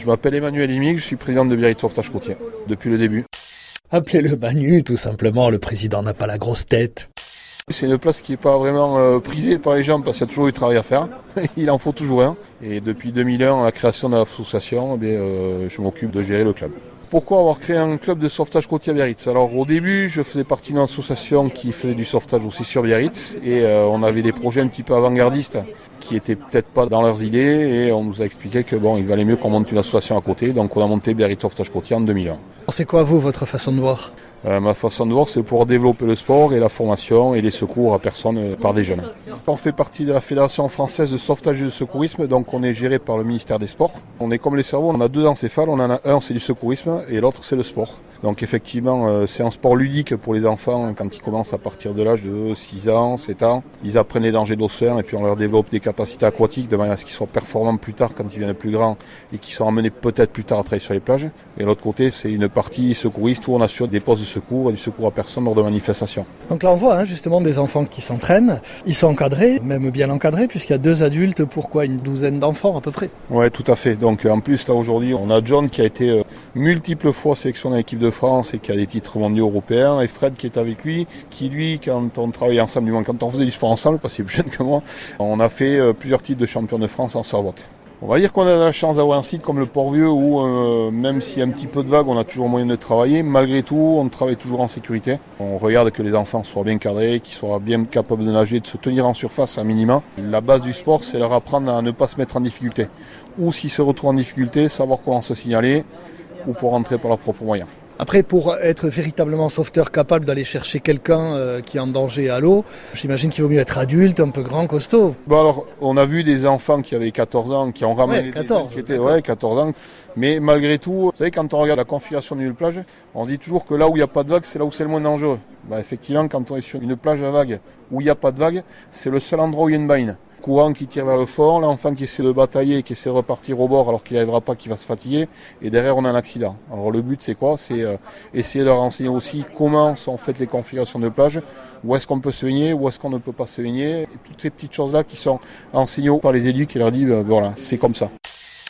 Je m'appelle Emmanuel Imic, je suis président de Biarritz Sauvetage Côtier depuis le début. Appelez-le Manu, tout simplement, le président n'a pas la grosse tête. C'est une place qui n'est pas vraiment euh, prisée par les gens parce qu'il y a toujours du travail à faire. Il en faut toujours un. Et depuis 2001, la création de l'association, eh euh, je m'occupe de gérer le club. Pourquoi avoir créé un club de sauvetage côtier à Biarritz Alors au début, je faisais partie d'une association qui faisait du sauvetage aussi sur Biarritz et euh, on avait des projets un petit peu avant-gardistes qui étaient peut-être pas dans leurs idées et on nous a expliqué que bon, il valait mieux qu'on monte une association à côté. Donc on a monté Biarritz Sauvetage Côtier en 2001. C'est quoi vous votre façon de voir? Euh, ma façon de voir, c'est pouvoir développer le sport et la formation et les secours à personnes euh, par des jeunes. On fait partie de la Fédération française de sauvetage et de secourisme, donc on est géré par le ministère des Sports. On est comme les cerveaux, on a deux encéphales, on en a un c'est du secourisme et l'autre c'est le sport. Donc effectivement, euh, c'est un sport ludique pour les enfants quand ils commencent à partir de l'âge de 6 ans, 7 ans. Ils apprennent les dangers d'océan et puis on leur développe des capacités aquatiques de manière à ce qu'ils soient performants plus tard quand ils viennent plus grands et qu'ils sont amenés peut-être plus tard à travailler sur les plages. Et l'autre côté, c'est une partie secouriste où on assure des postes de secours et du secours à personne lors de manifestations. Donc là on voit hein, justement des enfants qui s'entraînent, ils sont encadrés, même bien encadrés puisqu'il y a deux adultes pour quoi une douzaine d'enfants à peu près. Ouais, tout à fait. Donc en plus là aujourd'hui, on a John qui a été euh, multiples fois sélectionné à l'équipe de France et qui a des titres mondiaux européens et Fred qui est avec lui, qui lui quand on travaillait ensemble, du moins quand on faisait du sport ensemble, parce qu'il est plus jeune que moi, on a fait euh, plusieurs titres de champion de France en servote. On va dire qu'on a la chance d'avoir un site comme le Port-Vieux où euh, même s'il y a un petit peu de vagues, on a toujours moyen de travailler. Malgré tout, on travaille toujours en sécurité. On regarde que les enfants soient bien cadrés, qu'ils soient bien capables de nager, de se tenir en surface à minima. La base du sport, c'est leur apprendre à ne pas se mettre en difficulté. Ou s'ils se retrouvent en difficulté, savoir comment se signaler ou pour rentrer par leurs propres moyens. Après, pour être véritablement sauveteur capable d'aller chercher quelqu'un euh, qui est en danger à l'eau, j'imagine qu'il vaut mieux être adulte, un peu grand, costaud. Bon alors, on a vu des enfants qui avaient 14 ans, qui ont ramené ouais, 14, des qui étaient, ouais, 14 ans. Mais malgré tout, vous savez, quand on regarde la configuration d'une plage, on dit toujours que là où il n'y a pas de vague, c'est là où c'est le moins dangereux. Bah, effectivement, quand on est sur une plage à vague où il n'y a pas de vague, c'est le seul endroit où il y a une baïne courant qui tire vers le fond, l'enfant qui essaie de batailler, qui essaie de repartir au bord alors qu'il n'arrivera pas, qui va se fatiguer, et derrière on a un accident. Alors le but c'est quoi? C'est euh, essayer de leur enseigner aussi comment sont faites les configurations de plage, où est-ce qu'on peut se baigner, où est-ce qu'on ne peut pas se baigner, toutes ces petites choses-là qui sont enseignées par les élus qui leur disent, voilà, c'est comme ça.